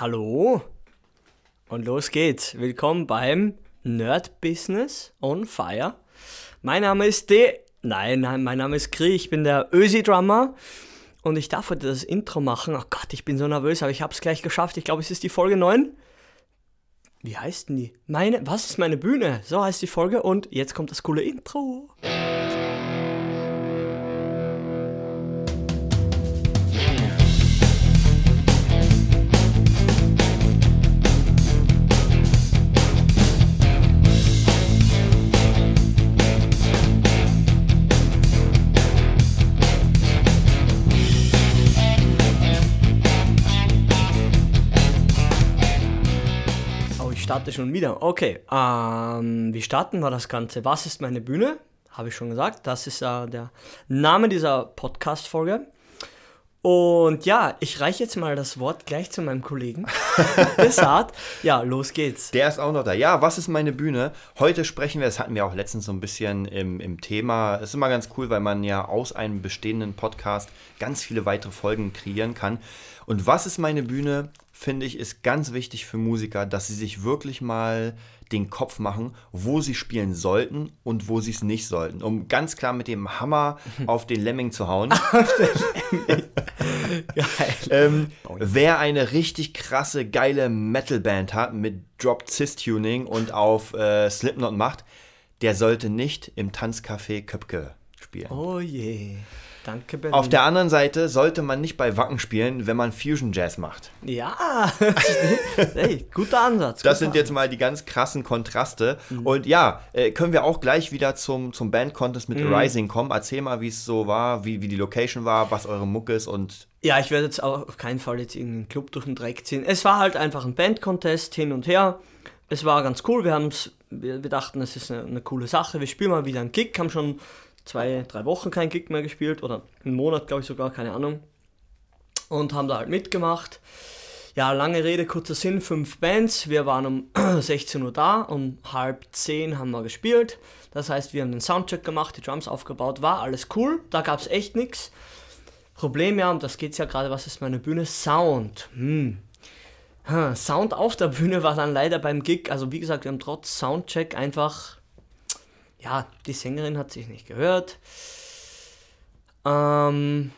Hallo und los geht's. Willkommen beim Nerd Business on Fire. Mein Name ist De. Nein, nein, mein Name ist Kri. Ich bin der Ösi-Drummer und ich darf heute das Intro machen. Oh Gott, ich bin so nervös, aber ich habe es gleich geschafft. Ich glaube, es ist die Folge 9. Wie heißt denn die? Meine, was ist meine Bühne? So heißt die Folge und jetzt kommt das coole Intro. Schon wieder. Okay, ähm, wie starten wir das Ganze? Was ist meine Bühne? Habe ich schon gesagt. Das ist äh, der Name dieser Podcast-Folge. Und ja, ich reiche jetzt mal das Wort gleich zu meinem Kollegen. Desart. Ja, los geht's. Der ist auch noch da. Ja, was ist meine Bühne? Heute sprechen wir, das hatten wir auch letztens so ein bisschen im, im Thema. Es ist immer ganz cool, weil man ja aus einem bestehenden Podcast ganz viele weitere Folgen kreieren kann. Und was ist meine Bühne? Finde ich, ist ganz wichtig für Musiker, dass sie sich wirklich mal den Kopf machen, wo sie spielen sollten und wo sie es nicht sollten. Um ganz klar mit dem Hammer auf den Lemming zu hauen. Ähm, wer eine richtig krasse, geile Metalband hat mit Drop Cis Tuning und auf äh, Slipknot macht, der sollte nicht im Tanzcafé Köpke spielen. Oh je. Danke, Berlin. Auf der anderen Seite sollte man nicht bei Wacken spielen, wenn man Fusion Jazz macht. Ja, hey, guter Ansatz. Das guter sind jetzt mal die ganz krassen Kontraste. Und ja, äh, können wir auch gleich wieder zum, zum Band-Contest mit Rising kommen. Erzähl mal, wie es so war, wie, wie die Location war, was eure Mucke ist und Ja, ich werde jetzt auch auf keinen Fall jetzt irgendeinen Club durch den Dreck ziehen. Es war halt einfach ein Band-Contest hin und her. Es war ganz cool. Wir haben's, wir, wir dachten, es ist eine, eine coole Sache. Wir spielen mal wieder einen Gig. Haben schon zwei, drei Wochen keinen Gig mehr gespielt oder einen Monat, glaube ich sogar, keine Ahnung. Und haben da halt mitgemacht. Ja, lange Rede, kurzer Sinn, fünf Bands. Wir waren um 16 Uhr da, um halb zehn haben wir gespielt. Das heißt, wir haben den Soundcheck gemacht, die Drums aufgebaut, war alles cool, da gab es echt nichts. Problem ja, und das geht's ja gerade, was ist meine Bühne? Sound. Hm, Sound auf der Bühne war dann leider beim Gig, also wie gesagt, wir haben trotz Soundcheck einfach, ja, die Sängerin hat sich nicht gehört. Ähm,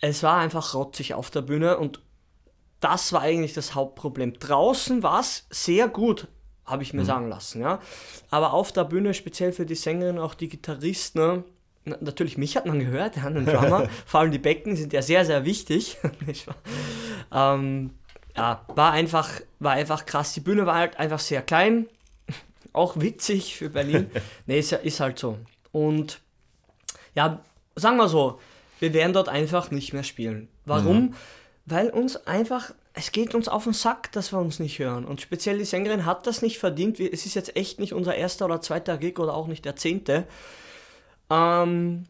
es war einfach rotzig auf der Bühne und das war eigentlich das Hauptproblem. Draußen war es sehr gut, habe ich mir sagen lassen, ja. Aber auf der Bühne, speziell für die Sängerin, auch die Gitarristen, ne, na- natürlich mich hat man gehört, ja, einen Drummer, vor allem die Becken sind ja sehr, sehr wichtig. ähm, ja, war einfach, war einfach krass. Die Bühne war halt einfach sehr klein, auch witzig für Berlin. nee, ist, ist halt so. Und ja, sagen wir so, wir werden dort einfach nicht mehr spielen. Warum? Weil uns einfach, es geht uns auf den Sack, dass wir uns nicht hören. Und speziell die Sängerin hat das nicht verdient. Es ist jetzt echt nicht unser erster oder zweiter Gig oder auch nicht der zehnte. Ähm,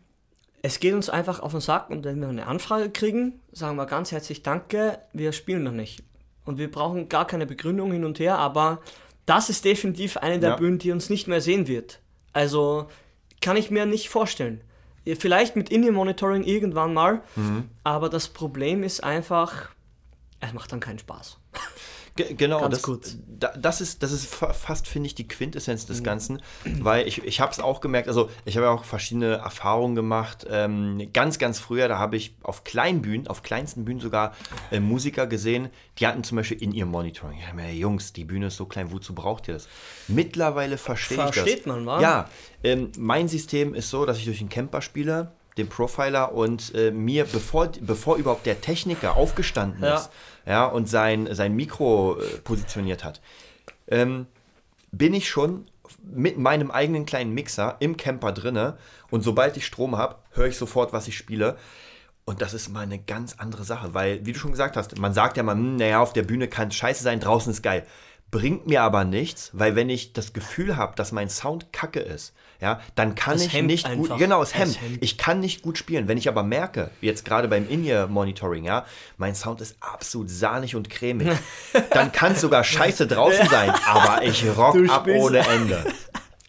es geht uns einfach auf den Sack und wenn wir eine Anfrage kriegen, sagen wir ganz herzlich Danke, wir spielen noch nicht. Und wir brauchen gar keine Begründung hin und her, aber das ist definitiv eine der Ja. Bühnen, die uns nicht mehr sehen wird. Also kann ich mir nicht vorstellen. Vielleicht mit In-Ear-Monitoring irgendwann mal, aber das Problem ist einfach, es macht dann keinen Spaß. Ge genau, Ganz das, das ist, das ist fa- fast, finde ich, die Quintessenz des Ganzen, weil ich, ich habe es auch gemerkt, also ich habe ja auch verschiedene Erfahrungen gemacht. Ähm, ganz, ganz früher, da habe ich auf kleinen Bühnen, auf kleinsten Bühnen sogar äh, Musiker gesehen, die hatten zum Beispiel in ihrem Monitoring, ja, Jungs, die Bühne ist so klein, wozu braucht ihr das? Mittlerweile verstehe ich das. Versteht man, wa? Ja, ähm, mein System ist so, dass ich durch den Camper spiele, den Profiler und äh, mir, bevor, bevor überhaupt der Techniker aufgestanden Ja. ist, ja, und sein, sein Mikro äh, positioniert hat, ähm, bin ich schon mit meinem eigenen kleinen Mixer im Camper drinne und sobald ich Strom habe, höre ich sofort, was ich spiele. Und das ist mal eine ganz andere Sache, weil, wie du schon gesagt hast, man sagt ja mal, hm, naja, auf der Bühne kann es scheiße sein, draußen ist geil. Bringt mir aber nichts, weil wenn ich das Gefühl habe, dass mein Sound kacke ist, ja, dann kann Es ich hemmt nicht einfach. gut, genau, es Es hemmt. hemmt. Ich kann nicht gut spielen. Wenn ich aber merke, jetzt gerade beim In-Ear-Monitoring, ja, mein Sound ist absolut sahnig und cremig, dann kann es sogar scheiße draußen sein, aber ich rock Du ab spielst- ohne Ende.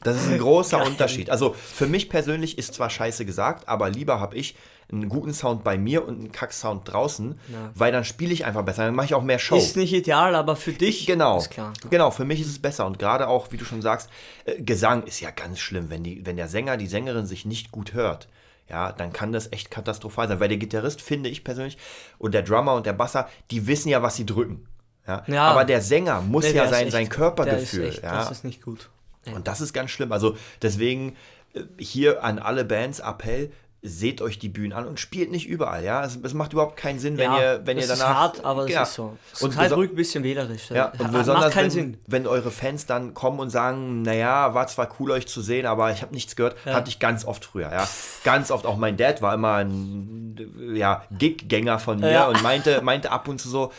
Das ist ein großer Unterschied. Also für mich persönlich ist zwar scheiße gesagt, aber lieber habe ich einen guten Sound bei mir und einen Kack-Sound draußen, Ja. weil dann spiele ich einfach besser, dann mache ich auch mehr Show. Ist nicht ideal, aber für dich Genau, ist klar. genau, für mich ist es besser und gerade auch, wie du schon sagst, äh, Gesang ist ja ganz schlimm, wenn, die, wenn der Sänger, die Sängerin sich nicht gut hört. Ja, dann kann das echt katastrophal sein, weil der Gitarrist, finde ich persönlich, und der Drummer und der Basser, die wissen ja, was sie drücken. Ja, Ja. aber der Sänger muss Nee, ja sein, echt- sein Körpergefühl. Echt, ja. Das ist nicht gut. Ja. Und das ist ganz schlimm. Also deswegen äh, hier an alle Bands Appell, seht euch die Bühnen an und spielt nicht überall. Ja, es, es macht überhaupt keinen Sinn, wenn ja, ihr, wenn ihr das danach. ist hart, aber Ja. es ist so. Es Und ist halt ruhig ein bisschen wählerisch. ja, und besonders, keinen wenn, Sinn. wenn eure Fans dann kommen und sagen, naja, war zwar cool euch zu sehen, aber ich habe nichts gehört, Ja. hatte ich ganz oft früher, ja. Ganz oft, auch mein Dad war immer ein ja, Gig-Gänger von mir Ja. und meinte, meinte ab und zu so,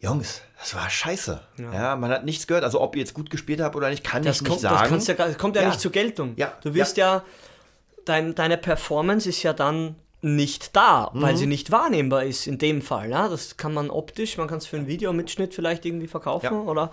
Jungs, das war scheiße. Ja. man hat nichts gehört. Also ob ihr jetzt gut gespielt habt oder nicht, kann Das ich nicht kommt, sagen. das ja, gar- kommt ja, Ja. nicht zur Geltung. Ja, Du wirst ja, dein, deine Performance ist ja dann nicht da, Mhm. weil sie nicht wahrnehmbar ist in dem Fall. Ja? Das kann man optisch, man kann es für einen Videomitschnitt vielleicht irgendwie verkaufen Ja. oder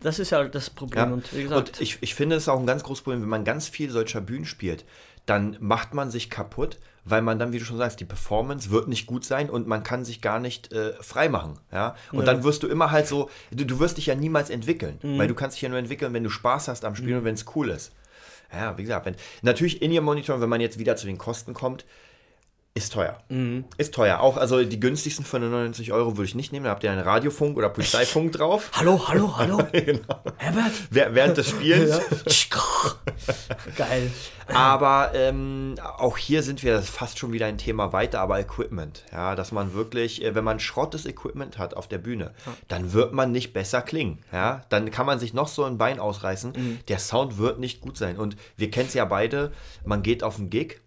das ist halt das Problem. Ja. Und wie gesagt, Und ich, ich finde es auch ein ganz großes Problem, wenn man ganz viel solcher Bühnen spielt, dann macht man sich kaputt, weil man dann, wie du schon sagst, die Performance wird nicht gut sein und man kann sich gar nicht äh, frei machen. Ja? Und dann wirst du immer halt so, du, du wirst dich ja niemals entwickeln, Mhm. weil du kannst dich ja nur entwickeln, wenn du Spaß hast am Spielen und wenn es cool ist. Ja, wie gesagt, wenn, natürlich in ihr Monitor, wenn man jetzt wieder zu den Kosten kommt, ist teuer. Mhm. Ist teuer. Auch, also die günstigsten für 99 Euro würde ich nicht nehmen. Da habt ihr einen Radiofunk oder Polizeifunk drauf. hallo, hallo, hallo, genau. Herbert. Während des Spiels. Geil. Aber ähm, auch hier sind wir fast schon wieder ein Thema weiter, aber Equipment. Ja, dass man wirklich, äh, wenn man schrottes Equipment hat auf der Bühne, dann wird man nicht besser klingen. Ja, dann kann man sich noch so ein Bein ausreißen. Der Sound wird nicht gut sein. Und wir kennen es ja beide, man geht auf einen Gig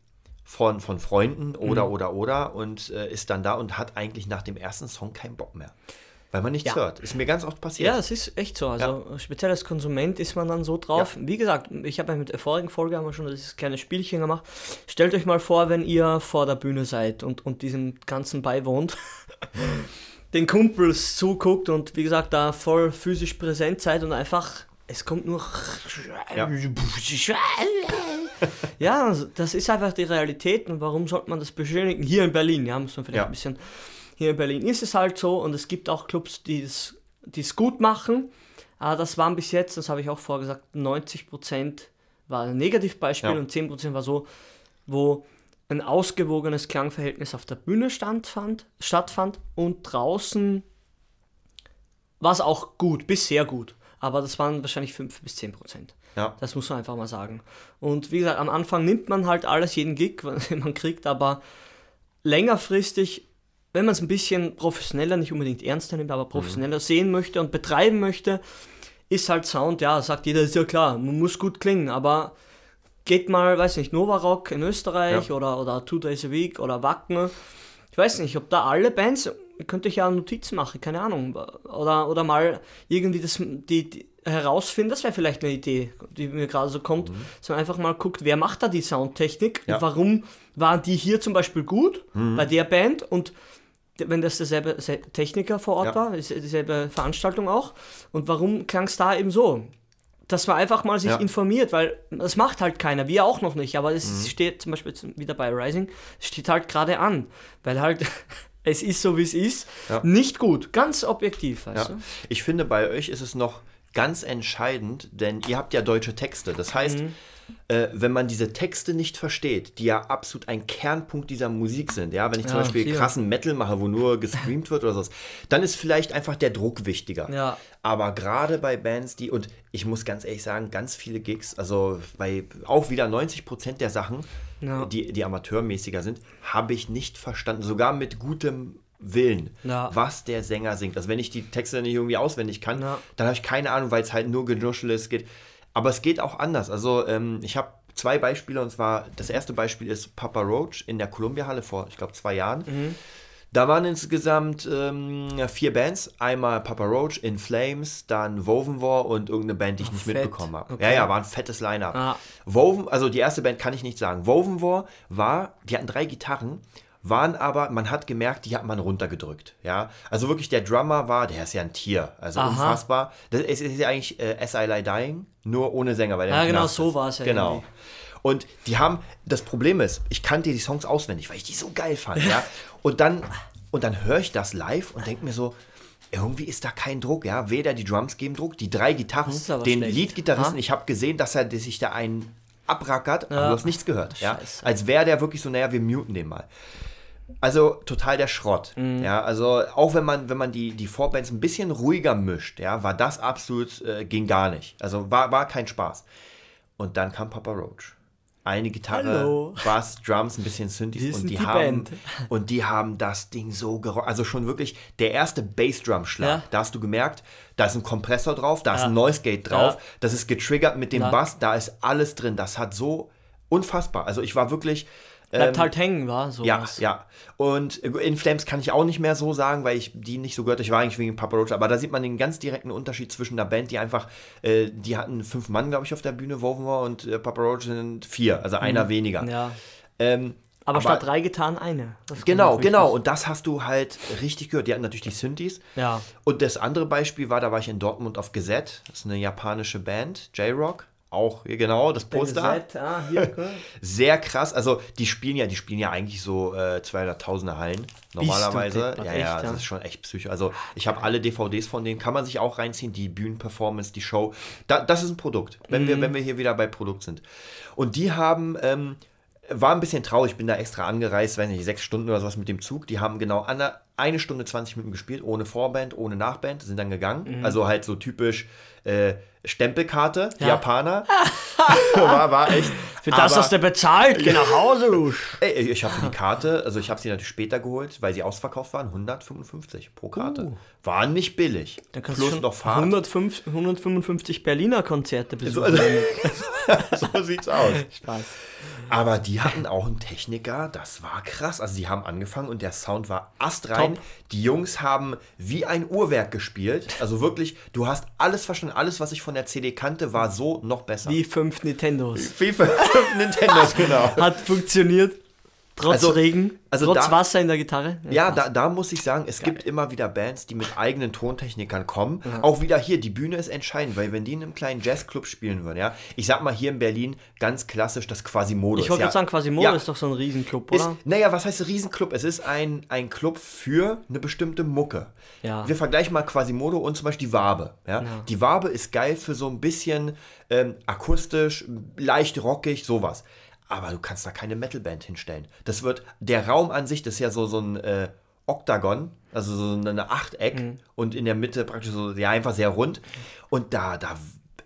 von, von Freunden oder, oder, oder und äh, ist dann da und hat eigentlich nach dem ersten Song keinen Bock mehr. Weil man nichts Ja. hört. Ist mir ganz oft passiert. Ja, es ist echt so. Also speziell als Konsument ist man dann so drauf. Wie gesagt, ich habe ja mit der vorigen Folge haben wir schon dieses kleine Spielchen gemacht. Stellt euch mal vor, wenn ihr vor der Bühne seid und, und diesem Ganzen beiwohnt, den Kumpels zuguckt und wie gesagt da voll physisch präsent seid und einfach es kommt nur Ja. ja, also das ist einfach die Realität und warum sollte man das beschönigen? Hier in Berlin, ja, muss man vielleicht Ja. ein bisschen. Hier in Berlin ist es halt so und es gibt auch Clubs, die es gut machen. Aber das waren bis jetzt, das habe ich auch vorher gesagt, 90% war ein Negativbeispiel Ja. und 10% war so, wo ein ausgewogenes Klangverhältnis auf der Bühne standfand, stattfand und draußen war es auch gut, bis sehr gut. Aber das waren wahrscheinlich 5 bis 10 Prozent. Ja. Das muss man einfach mal sagen. Und wie gesagt, am Anfang nimmt man halt alles, jeden Gig, den man kriegt, aber längerfristig, wenn man es ein bisschen professioneller, nicht unbedingt ernster nimmt, aber professioneller sehen möchte und betreiben möchte, ist halt Sound, ja, sagt jeder, ist ja klar, man muss gut klingen, aber geht mal, weiß nicht, Nova Rock in Österreich Ja. oder, oder Two Days a Week oder Wacken. Ich weiß nicht, ob da alle Bands, könnte ich ja Notizen machen, keine Ahnung. Oder, oder mal irgendwie das, die, die herausfinden, das wäre vielleicht eine Idee, die mir gerade so kommt, dass man einfach mal guckt, wer macht da die Soundtechnik Ja. und warum waren die hier zum Beispiel gut bei der Band und wenn das derselbe se- Techniker vor Ort Ja. war, ist dieselbe Veranstaltung auch und warum klang es da eben so? Dass man einfach mal sich Ja. informiert, weil das macht halt keiner, wir auch noch nicht, aber es Mhm. steht zum Beispiel wieder bei Rising, es steht halt gerade an, weil halt es ist so wie es ist, Ja. nicht gut, ganz objektiv, weißt Ja. du? Ich finde, bei euch ist es noch ganz entscheidend, denn ihr habt ja deutsche Texte. Das heißt, Mhm. Äh, wenn man diese Texte nicht versteht, die ja absolut ein Kernpunkt dieser Musik sind, ja, wenn ich zum Ja, Beispiel sicher. krassen Metal mache, wo nur gestreamt wird oder so, dann ist vielleicht einfach der Druck wichtiger. Ja. Aber gerade bei Bands, die, und ich muss ganz ehrlich sagen, ganz viele Gigs, also bei auch wieder 90% der Sachen, Ja. die, die amateurmäßiger sind, habe ich nicht verstanden, sogar mit gutem Willen, Ja. was der Sänger singt. Also wenn ich die Texte nicht irgendwie auswendig kann, Ja. dann habe ich keine Ahnung, weil es halt nur Genuschel ist. Geht. Aber es geht auch anders. Also ähm, ich habe zwei Beispiele und zwar das erste Beispiel ist Papa Roach in der Columbia Halle vor, ich glaube, zwei Jahren. Mhm. Da waren insgesamt ähm, vier Bands. Einmal Papa Roach, In Flames, dann Woven War und irgendeine Band, die ich nicht fett. mitbekommen habe. Okay. Ja, ja, war ein fettes Line-Up. Ah. Woven, also die erste Band kann ich nicht sagen. Woven War war, die hatten drei Gitarren, waren aber, man hat gemerkt, die hat man runtergedrückt. Ja, also wirklich der Drummer war, der ist ja ein Tier, also Aha. unfassbar. Das ist, ist ja eigentlich äh, As I Lie Dying, nur ohne Sänger, weil der Ja, genau, Knast so ist. war's ja Genau. irgendwie. Und die haben, das Problem ist, ich kannte die Songs auswendig, weil ich die so geil fand, ja. Und dann, und dann höre ich das live und denke mir so, irgendwie ist da kein Druck, ja. Weder die Drums geben Druck, die drei Gitarren, den. Leadgitarristen, ich habe gesehen, dass er sich da einen abrackert, aber du hast nichts gehört, ja. Als wäre der wirklich so, naja, wir muten den mal. Also total der Schrott. Mhm. Ja, also auch wenn man, wenn man die, die Vorbands ein bisschen ruhiger mischt, ja, war das absolut, äh, ging gar nicht. Also war, war kein Spaß. Und dann kam Papa Roach. Eine Gitarre, Hallo. Bass, Drums, ein bisschen Synthes und die, die haben Band. und die haben das Ding so gerockt. Also schon wirklich der erste Bassdrum-Schlag. Ja. Da hast du gemerkt, da ist ein Kompressor drauf, da ist Ja. ein Noise Gate drauf, Ja. das ist getriggert mit dem. Bass, da ist alles drin. Das hat so unfassbar. Also ich war wirklich Bleibt ähm, halt hängen, war so. ja, ja. Und In Flames kann ich auch nicht mehr so sagen, weil ich die nicht so gehört. Ich war eigentlich wegen Papa Roach, aber da sieht man den ganz direkten Unterschied zwischen der Band, die einfach, äh, die hatten fünf Mann, glaube ich, auf der Bühne, Wovenwar und äh, Papa Roach sind vier, also einer weniger. Mhm. Ja. Ähm, Aber, statt drei Gitarren eine. Genau, genau. Und das hast du halt richtig gehört. Die hatten natürlich die Synthes. Ja. Und das andere Beispiel war, da war ich in Dortmund auf Geset. Das ist eine japanische Band, J-Rock. Auch, hier genau, das Poster. Ah, hier. Sehr krass. Also die spielen ja, die spielen ja eigentlich so äh, 200.000er Hallen normalerweise. deppert, ja, echt, ja, das ist schon echt psycho. Also ich habe alle DVDs von denen, kann man sich auch reinziehen. Die Bühnenperformance, die Show. Da, das ist ein Produkt, wenn, Mhm. wir, wenn wir hier wieder bei Produkt sind. Und die haben, ähm, war ein bisschen traurig, ich bin da extra angereist, weiß nicht, sechs Stunden oder sowas mit dem Zug. Die haben genau eine, eine Stunde 20 Minuten gespielt, ohne Vorband, ohne Nachband, sind dann gegangen. Also halt so typisch äh, Stempelkarte. Ja. Japaner. war, war echt. Für das Aber- hast du bezahlt, geh nach Hause, du. Ey, ich habe die Karte, also ich habe sie natürlich später geholt, weil sie ausverkauft waren, 155 pro Karte. War nicht billig. Uh. Dann kannst Plus du noch Fahrt. 105, 155 Berliner Konzerte besuchen. Also, so sieht's aus. Spaß. Aber die hatten auch einen Techniker, das war krass. Also die haben angefangen und der Sound war astrein. Top. Die Jungs haben wie ein Uhrwerk gespielt. Also wirklich, du hast alles verstanden. Alles, was ich von der CD kannte, war so noch besser. Wie fünf Nintendos. FIFA Nintendos, genau. Hat funktioniert. Trotz Also- Regen, also trotz da- Wasser in der Gitarre. Ja, da, da muss ich sagen, es gibt immer wieder Bands, die mit eigenen Tontechnikern kommen. Auch wieder hier, die Bühne ist entscheidend, weil wenn die in einem kleinen Jazzclub spielen würden, ja, ich sag mal hier in Berlin ganz klassisch das Quasimodo. Ich wollte ja, sagen, Quasimodo ja, ist doch so ein Riesenclub, ist, oder? naja, was heißt Riesenclub? Es ist ein, ein Club für eine bestimmte Mucke. Ja. Wir vergleichen mal Quasimodo und zum Beispiel die Wabe. Ja? Die Wabe ist geil für so ein bisschen ähm, akustisch, leicht rockig, sowas. Aber du kannst da keine Metalband hinstellen. Das wird, der Raum an sich, das ist ja so, so ein äh, Oktagon, also so eine Achteck Mhm. und in der Mitte praktisch so, ja, einfach sehr rund. Und da, da,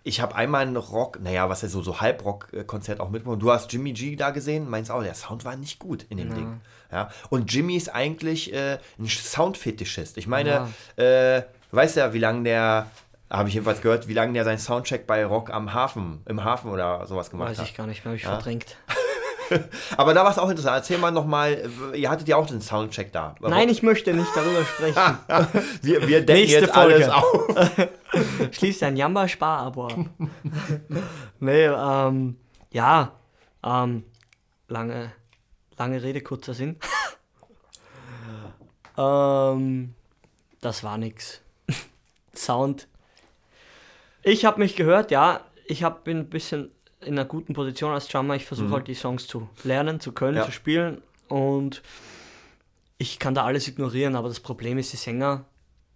ich habe einmal ein Rock, naja, was ist so, so Halbrock-Konzert auch mitbekommen. Du hast Jimmy G da gesehen, meinst auch, der Sound war nicht gut in dem Ding. Ja. Und Jimmy ist eigentlich äh, ein Soundfetischist. Ich meine, äh, weißt ja, wie lange der, habe ich jedenfalls gehört, wie lange der seinen Soundcheck bei Rock am Hafen, im Hafen oder sowas gemacht Weiß hat. ich gar nicht habe ich verdrängt. Aber da war es auch interessant. Erzähl mal nochmal, ihr hattet ja auch den Soundcheck da. Nein, ich möchte nicht darüber sprechen. wir, wir decken Nächste jetzt alles Folge. auf. Schließ dein Jamba-Spar-Abo ab. nee, ähm, ja, ähm, lange, lange Rede, kurzer Sinn. ähm, das war nix. Sound. Ich habe mich gehört, ja, ich hab, bin ein bisschen in einer guten Position als Drummer. Ich versuche halt die Songs zu lernen, zu können, Ja. zu spielen und ich kann da alles ignorieren, aber das Problem ist die Sänger,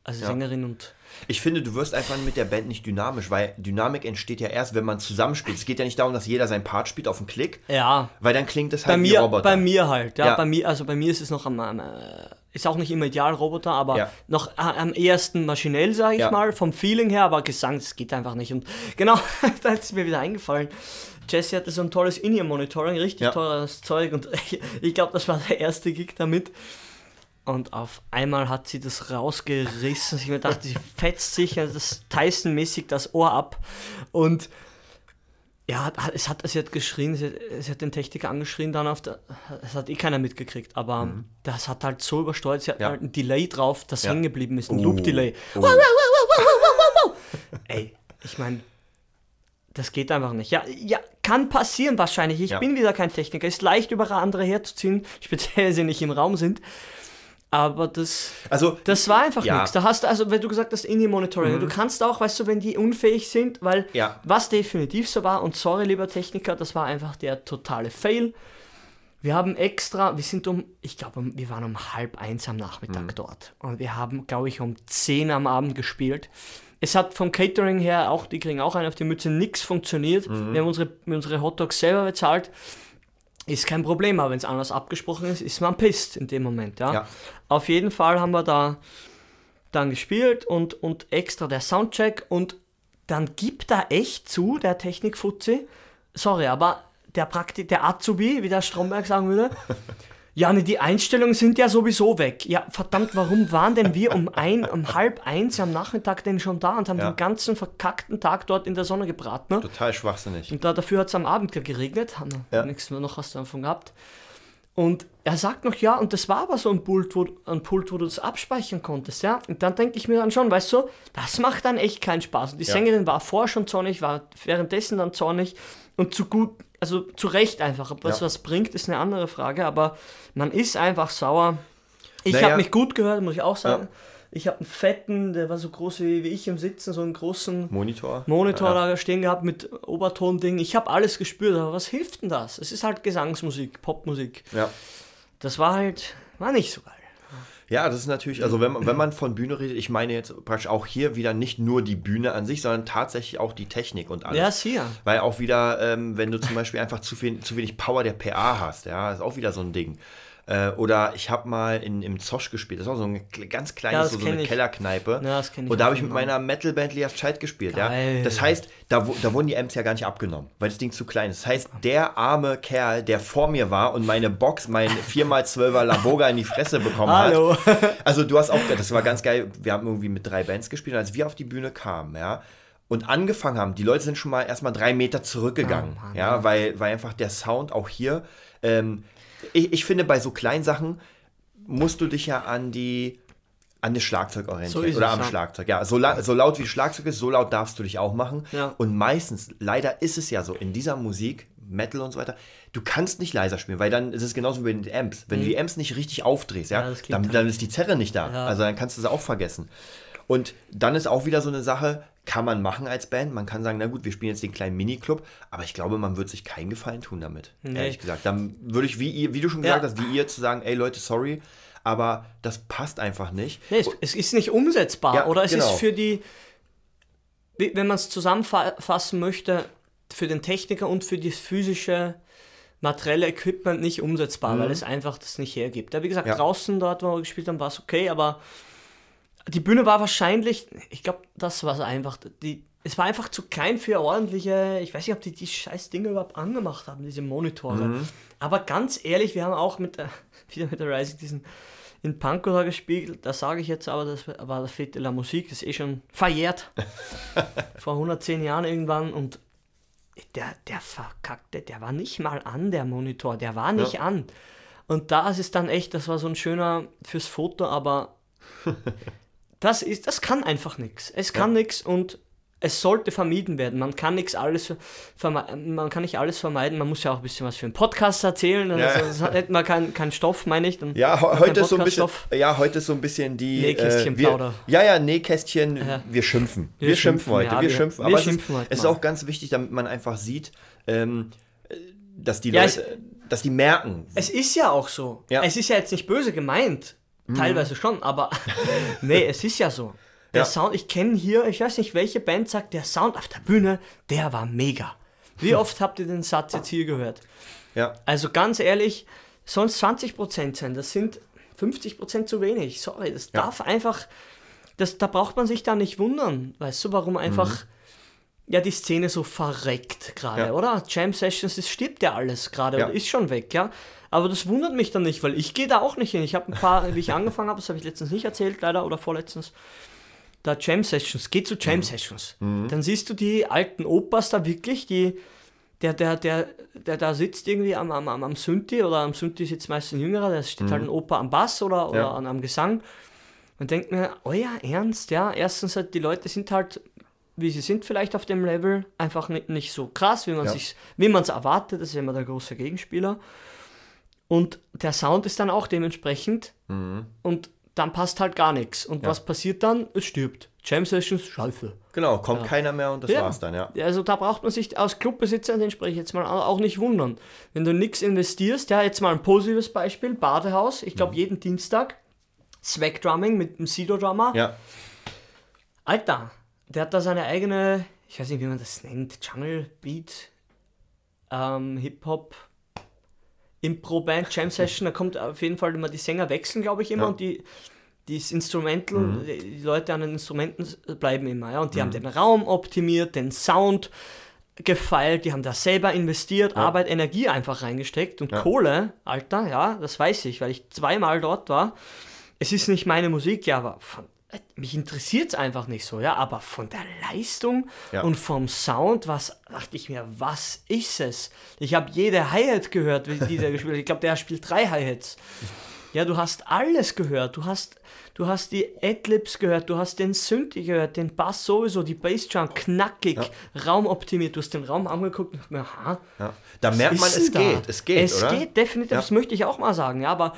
also Ja. Sängerin und Ich finde, du wirst einfach mit der Band nicht dynamisch, weil Dynamik entsteht ja erst, wenn man zusammenspielt. Es geht ja nicht darum, dass jeder seinen Part spielt auf den Klick, ja, weil dann klingt es bei halt wie mir, Roboter. bei mir halt, ja, Ja. bei mir, also bei mir ist es noch am, am äh, ist auch nicht immer ideal Roboter, aber Ja. noch a- am ehesten maschinell, sage ich Ja. mal, vom Feeling her, aber Gesang, das geht einfach nicht. Und genau, da ist mir wieder eingefallen. Jesse hatte so ein tolles In-Ear-Monitoring, richtig Ja. teures Zeug und ich, ich glaube, das war der erste Gig damit. Und auf einmal hat sie das rausgerissen. Ich mir dachte, sie fetzt sich also das Tyson-mäßig das Ohr ab. Und ja, es hat, sie hat geschrien, sie hat, sie hat den Techniker angeschrien dann auf der, es hat eh keiner mitgekriegt, aber das hat halt so übersteuert, sie hat Mhm. Ja. halt ein Delay drauf, das Ja. hängen geblieben ist, ein Oh. Loop-Delay. Oh. Ey, ich meine, Das geht einfach nicht. Ja, ja kann passieren wahrscheinlich. Ich Ja. bin wieder kein Techniker. Ist leicht, über andere herzuziehen, speziell, wenn sie nicht im Raum sind. Aber das, Also, das war einfach Ja. Mhm. nichts. Da hast du, also, wenn du gesagt hast, Indie-Monitoring, du kannst auch, weißt du, wenn die unfähig sind, weil Ja. was definitiv so war, und sorry, lieber Techniker, das war einfach der totale Fail. Wir haben extra, wir sind um, ich glaube, wir waren um halb eins am Nachmittag Mhm. dort. Und wir haben, glaube ich, um zehn am Abend gespielt. Es hat vom Catering her auch, die kriegen auch einen auf die Mütze, nichts funktioniert. Mhm. Wir haben unsere, unsere Hotdogs selber bezahlt. Ist kein Problem, aber wenn es anders abgesprochen ist, ist man pisst in dem Moment. Ja? Ja. Auf jeden Fall haben wir da dann gespielt und, und extra der Soundcheck und dann gibt er echt zu, der Technikfuzzi, sorry, aber der Prakti der Azubi, wie der Stromberg sagen würde, ja, ne, die Einstellungen sind ja sowieso weg. Ja, verdammt, warum waren denn wir um, ein, um halb eins am Nachmittag denn schon da und haben Ja. den ganzen verkackten Tag dort in der Sonne gebraten? Ne? total schwachsinnig. Und da, dafür hat es am Abend geregnet, haben wir Ja. nichts mehr noch was davon gehabt. Und er sagt noch, ja, und das war aber so ein Pult, wo, ein Pult, wo du das abspeichern konntest, ja. Und dann denke ich mir dann schon, weißt du, das macht dann echt keinen Spaß. Und die Ja. Sängerin war vorher schon zornig, war währenddessen dann zornig und zu gut, also zu Recht einfach. Ob das Ja. was bringt, ist eine andere Frage, aber man ist einfach sauer. Ich Naja. habe mich gut gehört, muss ich auch sagen. Ja. Ich habe einen fetten, der war so groß wie, wie ich im Sitzen, so einen großen Monitor. Monitor Ja. da stehen gehabt mit Obertonding. Ich habe alles gespürt, aber was hilft denn das? Es ist halt Gesangsmusik, Popmusik. Ja. Das war halt, war nicht so geil. Ja, das ist natürlich, also wenn, man- wenn man von Bühne redet, ich meine jetzt praktisch auch hier wieder nicht nur die Bühne an sich, sondern tatsächlich auch die Technik und alles. Ja, ist hier. Weil auch wieder, ähm, wenn du zum Beispiel einfach zu, viel, zu wenig Power der PA hast, ja, ist auch wieder so ein Ding. Äh, oder ich habe mal in, im Zosch gespielt, das auch so ein kle- ganz Ja, kleines, das so, so eine ich. Kellerkneipe. Ja, das ich und da habe ich mit meiner Metalband Lias Scheid gespielt, ja. Geil. Das heißt, da, da wurden die Amps ja gar nicht abgenommen, weil das Ding zu klein ist. Das heißt, der arme Kerl, der vor mir war und meine Box, mein 4x12er Laboga in die Fresse bekommen Hallo. hat. Also du hast auch, das war ganz geil, wir haben irgendwie mit drei Bands gespielt und als wir auf die Bühne kamen, ja, und angefangen haben, die Leute sind schon mal erstmal drei Meter zurückgegangen, Oh Mann, ja, weil, weil einfach der Sound auch hier, ähm, ich, ich finde, bei so kleinen Sachen musst du dich ja an die an das Schlagzeug So orientieren ist oder es, am ja. Schlagzeug. Ja, so, la so laut wie das Schlagzeug ist, so laut darfst du dich auch machen. Ja. Und meistens, leider ist es ja so, in dieser Musik, Metal und so weiter, du kannst nicht leiser spielen, weil dann ist es genauso wie mit den Amps. Wenn du die Amps nicht richtig aufdrehst, ja, Mhm. Ja, dann, dann ist die Zerre nicht da. Also dann kannst du sie auch vergessen. Und dann ist auch wieder so eine Sache, kann man machen als Band. Man kann sagen, na gut, wir spielen jetzt den kleinen Miniclub, aber ich glaube, man wird sich keinen Gefallen tun damit. Nee. Ehrlich gesagt. Dann würde ich, wie, ihr, wie du schon gesagt Ja. hast, wie ihr zu sagen, ey Leute, sorry, aber das passt einfach nicht. Nee, es, es ist nicht umsetzbar. Ja, oder es genau. ist für die, wenn man es zusammenfassen möchte, für den Techniker und für das physische materielle Equipment nicht umsetzbar, weil es einfach das nicht hergibt. Ja, wie gesagt, Mhm. Ja. draußen dort, wo wir gespielt haben, war es okay, aber die Bühne war wahrscheinlich, ich glaube, das war es einfach, die, es war einfach zu klein für ordentliche, ich weiß nicht, ob die die scheiß Dinge überhaupt angemacht haben, diese Monitore. Mhm. Aber ganz ehrlich, wir haben auch mit, der- wieder mit der Rising diesen in Pankow da gespielt, da sage ich jetzt aber, das war der Fete la Musik, das ist eh schon verjährt. Vor 110 Jahren irgendwann und der, der verkackte, der war nicht mal an, der Monitor, der war nicht Ja. an. Und da ist es dann echt, das war so ein schöner fürs Foto, aber das ist, das kann einfach nichts. Es kann nichts und es sollte vermieden werden. Man kann nichts alles man kann nicht alles vermeiden, man muss ja auch ein bisschen was für einen Podcast erzählen. Ja. Also, sonst hätten wir keinen keinen Stoff, meine ich. Dann Ja, kein he- heute ist so ein bisschen, ja, heute so ein bisschen die Nähkästchenplauder. äh, wir, Ja, ja, Nähkästchen, Ja. wir schimpfen. Wir, Wir schimpfen schimpfen, heute, ja, wir, wir- schimpfen. Aber schimpfen es heute ist, es ist auch ganz wichtig, damit man einfach sieht, ähm, dass die Ja, Leute, dass die merken. Es ist ja auch so. Ja. Es ist ja jetzt nicht böse gemeint. Teilweise schon, aber nee, es ist ja so. Der Ja. Sound, ich kenne hier, ich weiß nicht, welche Band sagt, der Sound auf der Bühne, der war mega. Wie oft habt ihr den Satz jetzt hier gehört? Ja, Also ganz ehrlich, sollen es 20% sein, das sind 50% zu wenig. Sorry, das Ja. darf einfach, das, da braucht man sich da nicht wundern. Weißt du, warum einfach ja die Szene so verreckt gerade, Ja. oder? Jam Sessions, es stirbt ja alles gerade Ja. und ist schon weg, ja. Aber das wundert mich dann nicht, weil ich gehe da auch nicht hin. Ich habe ein paar, wie ich angefangen habe, das habe ich letztens nicht erzählt, leider, oder vorletztens. Da Jam Sessions, geh zu Jam Sessions. Dann siehst du die alten Opas da wirklich, die, der, der, der, der da sitzt irgendwie am, am, am, Synthi oder am Synthi sitzt meist ein Jüngerer, da steht halt ein Opa am Bass oder, oder Ja. an, am Gesang. Und denkt mir, euer Ernst, ja, erstens halt, die Leute sind halt wie sie sind vielleicht auf dem Level, einfach nicht, nicht so krass, wie man Ja. sich, wie man es erwartet, das ist immer der große Gegenspieler. Und der Sound ist dann auch dementsprechend und dann passt halt gar nichts. Und Mhm. Ja. was passiert dann? Es stirbt. Jam Sessions, scheiße. Genau, kommt keiner mehr und das Ja. war's dann, ja. Also da braucht man sich als Clubbesitzer, den spreche ich jetzt mal auch nicht wundern. Wenn du nichts investierst, ja, jetzt mal ein positives Beispiel, Badehaus, ich Mhm. glaube jeden Dienstag, Swag Drumming mit dem Sido-Drummer. Ja, Alter, der hat da seine eigene, ich weiß nicht, wie man das nennt, Jungle Beat, ähm, Hip-Hop, Impro-Band, Jam Session, da kommt auf jeden Fall immer die Sänger wechseln, glaube ich, immer Ja. und die das Instrumental, die die Leute an den Instrumenten bleiben immer, ja, und die haben den Raum optimiert, den Sound gefeilt, die haben da selber investiert, Arbeit, Energie einfach reingesteckt und Ja. Kohle, Alter, ja, das weiß ich, weil ich zweimal dort war. Es ist nicht meine Musik, ja, aber äh, mich interessiert es einfach nicht so, ja, aber von der Leistung Ja. und vom Sound, was dachte ich mir, was ist es? Ich habe jede Hi-Hat gehört, wie die der gespielt hat. Ich glaube, der spielt drei Hi-Hats. Ja, du hast alles gehört. Du hast, du hast die Adlibs gehört, du hast den Synthi gehört, den Bass sowieso, die Bassdrum knackig, raumoptimiert. Du hast den Raum angeguckt und mir, aha, ja. Da merkt man, es da? geht, es geht, es oder? geht definitiv, Ja. das möchte ich auch mal sagen, ja, aber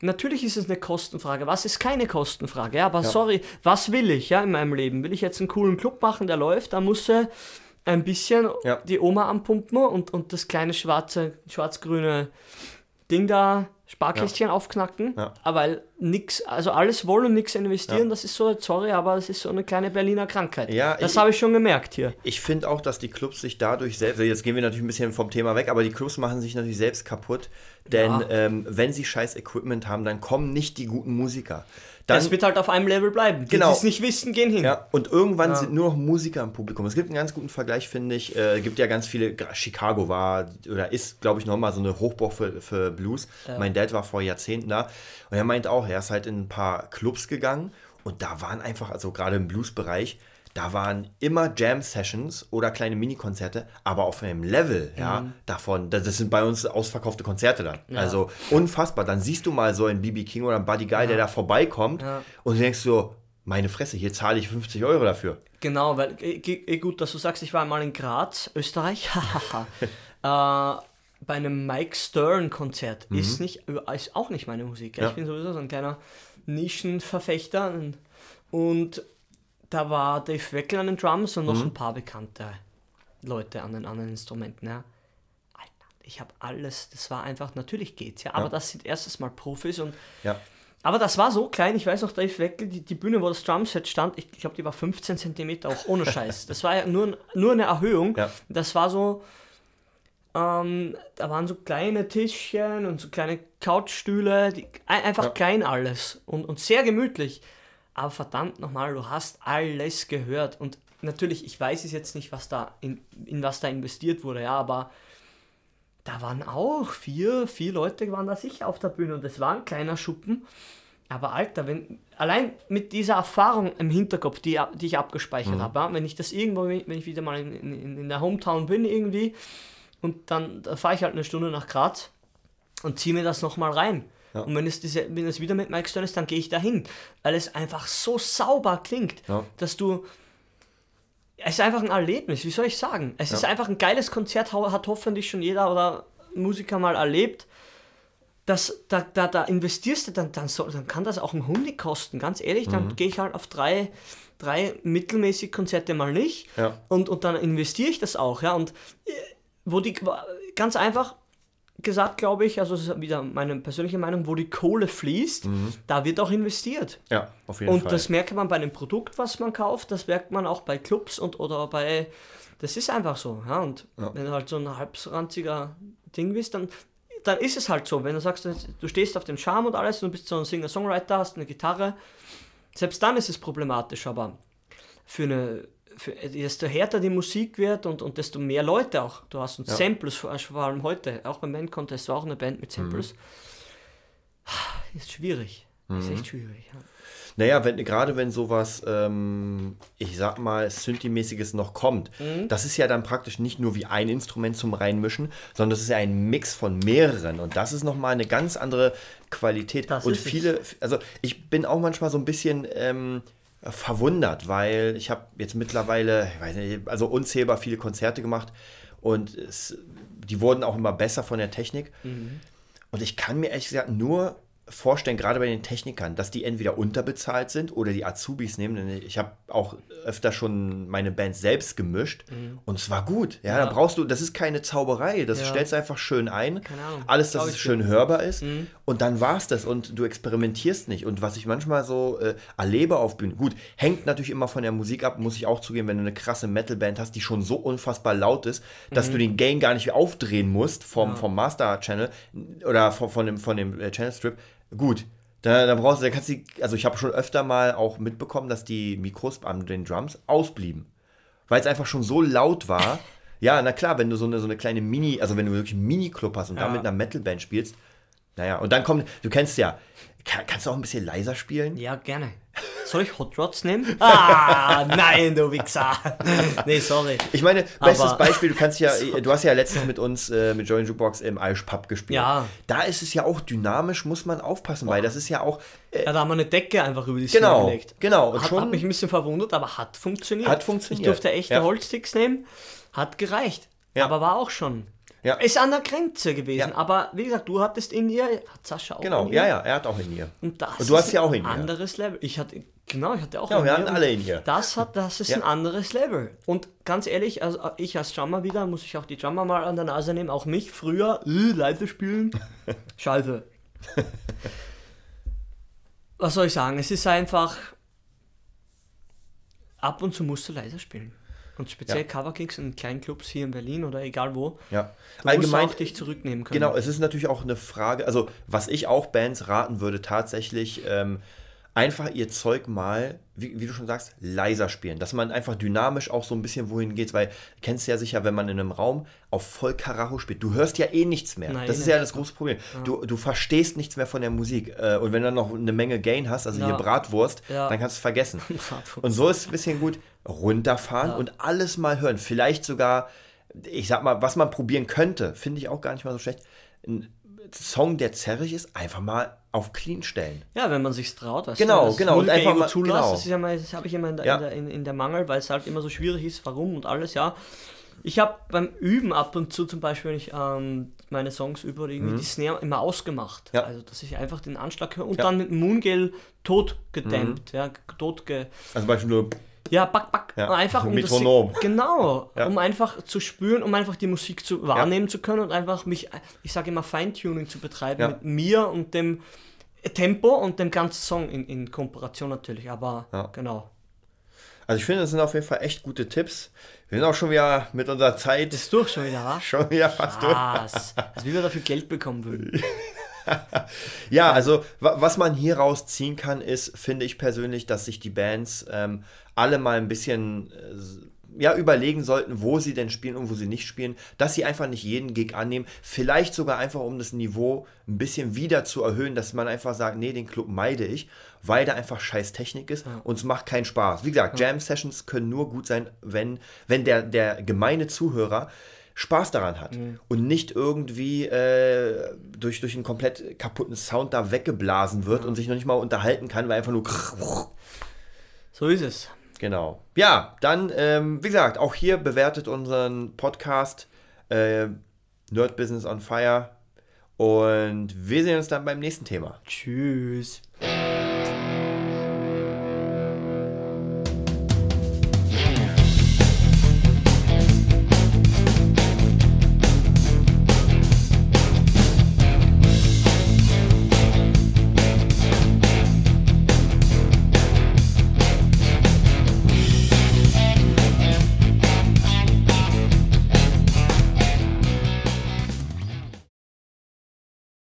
natürlich ist es eine Kostenfrage. Was ist keine Kostenfrage? Ja, aber sorry, was will ich, ja, in meinem Leben? Will ich jetzt einen coolen Club machen, der läuft, da muss er ein bisschen Ja. die Oma anpumpen und, und das kleine schwarze, schwarz-grüne Ding da, Sparkästchen aufknacken, Ja. aber weil nix, also alles wollen und nichts investieren, das ist so, sorry, aber das ist so eine kleine Berliner Krankheit. Ja, das habe ich schon gemerkt hier. Ich finde auch, dass die Clubs sich dadurch selbst, jetzt gehen wir natürlich ein bisschen vom Thema weg, aber die Clubs machen sich natürlich selbst kaputt, denn Ja. ähm, wenn sie scheiß Equipment haben, dann kommen nicht die guten Musiker. Dann, Es wird halt auf einem Level bleiben. Die, Genau. die es nicht wissen, gehen hin. ja, und irgendwann sind nur noch Musiker im Publikum. Es gibt einen ganz guten Vergleich, finde ich. Äh, gibt ja ganz viele, Chicago war oder ist, glaube ich, nochmal so eine Hochburg für, für Blues. Mein Dad war vor Jahrzehnten da und er meint auch, er ist halt in ein paar Clubs gegangen und da waren einfach, also gerade im Blues-Bereich, da waren immer Jam-Sessions oder kleine Mini-Konzerte, aber auf einem Level, ja, Mhm. davon, das das sind bei uns ausverkaufte Konzerte dann. Also unfassbar. Dann siehst du mal so einen BB King oder einen Buddy Guy, der da vorbeikommt Ja. und du denkst so, meine Fresse, hier zahle ich 50 Euro dafür. Genau, weil eh, eh, gut, dass du sagst, ich war einmal in Graz, Österreich, äh, bei einem Mike Stern Konzert. Ist nicht, ist auch nicht meine Musik. ja. Ja. Ich bin sowieso so ein kleiner Nischenverfechter und da war Dave Weckel an den Drums und noch ein paar bekannte Leute an den anderen Instrumenten. Ja. Alter, ich habe alles, das war einfach, natürlich geht's ja, aber das sind erstes Mal Profis und Ja. aber das war so klein, ich weiß noch, Dave Weckel, die, die Bühne, wo das Drumset stand, ich glaube, die war 15 cm auch ohne Scheiß. Das war ja nur, nur eine Erhöhung. Ja. Das war so, ähm, da waren so kleine Tischchen und so kleine Couchstühle, die, ein- einfach Ja. klein alles und, und sehr gemütlich. Aber verdammt nochmal, du hast alles gehört. Und natürlich, ich weiß es jetzt nicht, was da in, in was da investiert wurde, ja, aber da waren auch vier, vier Leute waren da sicher auf der Bühne und es war ein kleiner Schuppen. Aber Alter, wenn allein mit dieser Erfahrung im Hinterkopf, die, die ich abgespeichert Mhm. habe, ja, wenn ich das irgendwo, wenn ich wieder mal in, in, in der Hometown bin irgendwie und dann da fahre ich halt eine Stunde nach Graz und ziehe mir das nochmal rein. Ja. Und wenn es, diese, wenn es wieder mit Mike Stern ist, dann gehe ich dahin, weil es einfach so sauber klingt, Ja. dass du es ist einfach ein Erlebnis, wie soll ich sagen? Es ist einfach ein geiles Konzert, hat hoffentlich schon jeder oder Musiker mal erlebt. Das, da, da, da investierst du, dann, dann, soll, dann kann das auch ein Hundi kosten, ganz ehrlich. Dann Mhm. gehe ich halt auf drei, drei mittelmäßig Konzerte mal nicht Ja. und, und dann investiere ich das auch. Ja? Und äh, wo die, ganz einfach gesagt, glaube ich, also wieder meine persönliche Meinung, wo die Kohle fließt, da wird auch investiert. Ja, auf jeden Und Fall. das merkt man bei dem Produkt, was man kauft, das merkt man auch bei Clubs und oder bei. Das ist einfach so. Ja? Und Ja. wenn du halt so ein halbranziger Ding bist, dann, dann ist es halt so. Wenn du sagst, du stehst auf dem Charme und alles, und du bist so ein Singer-Songwriter, hast eine Gitarre, selbst dann ist es problematisch, aber für eine. Für, desto härter die Musik wird und, und desto mehr Leute auch. Du hast und Ja. Samples, vor vor allem heute, auch beim Band Contest war auch eine Band mit Mhm. Samples. Ist schwierig. Ist Mhm. echt schwierig. Ja. Naja, wenn, gerade wenn sowas, ähm, ich sag mal, Synthi-mäßiges noch kommt, Mhm. das ist ja dann praktisch nicht nur wie ein Instrument zum Reinmischen, sondern das ist ja ein Mix von mehreren und das ist nochmal eine ganz andere Qualität. Das und ist viele, also ich bin auch manchmal so ein bisschen, ähm, äh, verwundert, weil ich habe jetzt mittlerweile, ich weiß nicht, also unzählbar viele Konzerte gemacht und es, die wurden auch immer besser von der Technik. Und ich kann mir ehrlich gesagt nur vorstellen, gerade bei den Technikern, dass die entweder unterbezahlt sind oder die Azubis nehmen. Denn ich habe auch öfter schon meine Band selbst gemischt und es war gut. Ja, Ja. da brauchst du, das ist keine Zauberei, das Ja. stellst du einfach schön ein. Alles, dass es schön hörbar ist Mhm. und dann war es das und du experimentierst nicht. Und was ich manchmal so äh, erlebe auf Bühnen, gut, hängt natürlich immer von der Musik ab, muss ich auch zugeben, wenn du eine krasse Metalband hast, die schon so unfassbar laut ist, dass du den Gain gar nicht aufdrehen musst vom, Mhm. Ja. vom Master Channel oder von, von dem, von dem äh, Channel Strip. Gut. Da, da brauchst du, da kannst du, also ich habe schon öfter mal auch mitbekommen, dass die Mikros an den Drums ausblieben. Weil es einfach schon so laut war. Ja, na klar, wenn du so eine, so eine kleine Mini, also wenn du wirklich einen Mini-Club hast und da Ja. mit einer Metalband spielst, naja, und dann kommt, du kennst ja, kann, kannst du auch ein bisschen leiser spielen? Ja, gerne. Soll ich Hot Rods nehmen? Ah, nein, du Wichser. Nee, sorry. Ich meine, bestes Aber- Beispiel, du kannst ja, du hast ja letztens mit uns, äh, mit Join Jukebox im Irish Pub gespielt. Ja. Da ist es ja auch dynamisch, muss man aufpassen, weil das ist ja auch, äh, Ja, da haben wir eine Decke einfach über die Genau, Szene gelegt. genau, und Hat, schon- hat mich ein bisschen verwundert, aber hat funktioniert. Hat funktioniert, Ich durfte echte ja. Holzsticks nehmen, hat gereicht. Ja. Aber war auch schon. Ja. Ist an der Grenze gewesen. Ja. Aber wie gesagt, du hattest in ihr, hat Sascha auch genau, in ihr. ja, ja, er hat auch in ihr. Und, das Und du hast ist ja auch ein in ihr. anderes Level. Ich hatte, genau, ich hatte auch Ja, in wir ihr. hatten Und alle in ihr. Das, hat, das ist Ja. ein anderes Level. Und ganz ehrlich, also ich als Drummer wieder, muss ich auch die Drummer mal an der Nase nehmen, auch mich früher, äh, leise spielen. Scheiße. Was soll ich sagen? Es ist einfach, ab und zu musst du leiser spielen. Und speziell Ja. Coverkicks in kleinen Clubs hier in Berlin oder egal wo, Ja. du Allgemein, musst auch dich zurücknehmen können. Genau, es ist natürlich auch eine Frage, also was ich auch Bands raten würde, tatsächlich ähm, einfach ihr Zeug mal, wie, wie du schon sagst, leiser spielen. Dass man einfach dynamisch auch so ein bisschen wohin geht, weil kennst du ja sicher, wenn man in einem Raum auf voll Karacho spielt, du hörst ja eh nichts mehr. Nein, das ist ja das große Problem. Du, du verstehst nichts mehr von der Musik. Äh, und wenn du dann noch eine Menge Gain hast, also Ja. hier Bratwurst, Ja. dann kannst du es vergessen. Und so ist es ein bisschen gut, runterfahren Ja. und alles mal hören. Vielleicht sogar, ich sag mal, was man probieren könnte, finde ich auch gar nicht mal so schlecht. Ein Song, der zerrig ist, einfach mal auf clean stellen. Ja, wenn man sich traut. Weißt Genau, du, genau, null und einfach mal- zulässt, genau. Das, ja das habe ich immer in der, Ja. in, der, in, in der Mangel, weil es halt immer so schwierig ist, warum und alles, ja. Ich habe beim Üben ab und zu zum Beispiel, wenn ich ähm, meine Songs übe oder irgendwie die Snare immer ausgemacht. Mhm. Ja. Also, dass ich einfach den Anschlag höre und Ja. Mhm. dann mit Moongale tot gedämmt, ja, tot ge... Also Beispiel nur, Ja, back, back. Ja, Einfach um Metronom. Das, genau, Ja. um einfach zu spüren, um einfach die Musik zu wahrnehmen zu können und einfach mich, ich sage immer Feintuning zu betreiben Ja. mit mir und dem Tempo und dem ganzen Song in, in Kooperation natürlich, aber Ja. genau. also ich finde, das sind auf jeden Fall echt gute Tipps. Wir sind auch schon wieder mit unserer Zeit Ist durch schon wieder, was? schon wieder fast durch. Was? Als wie wir dafür Geld bekommen würden. Ja, also wa was man hier rausziehen kann, ist, finde ich persönlich, dass sich die Bands ähm, alle mal ein bisschen äh, ja, überlegen sollten, wo sie denn spielen und wo sie nicht spielen, dass sie einfach nicht jeden Gig annehmen, vielleicht sogar einfach, um das Niveau ein bisschen wieder zu erhöhen, dass man einfach sagt, nee, den Club meide ich, weil da einfach scheiß Technik ist und es macht keinen Spaß. Wie gesagt, Jam-Sessions können nur gut sein, wenn, wenn der, der gemeine Zuhörer Spaß daran hat und nicht irgendwie äh, durch, durch einen komplett kaputten Sound da weggeblasen wird und sich noch nicht mal unterhalten kann, weil einfach nur So ist es. Genau. Ja, dann, ähm, wie gesagt, auch hier bewertet unseren Podcast äh, Nerd Business on Fire und wir sehen uns dann beim nächsten Thema. Tschüss.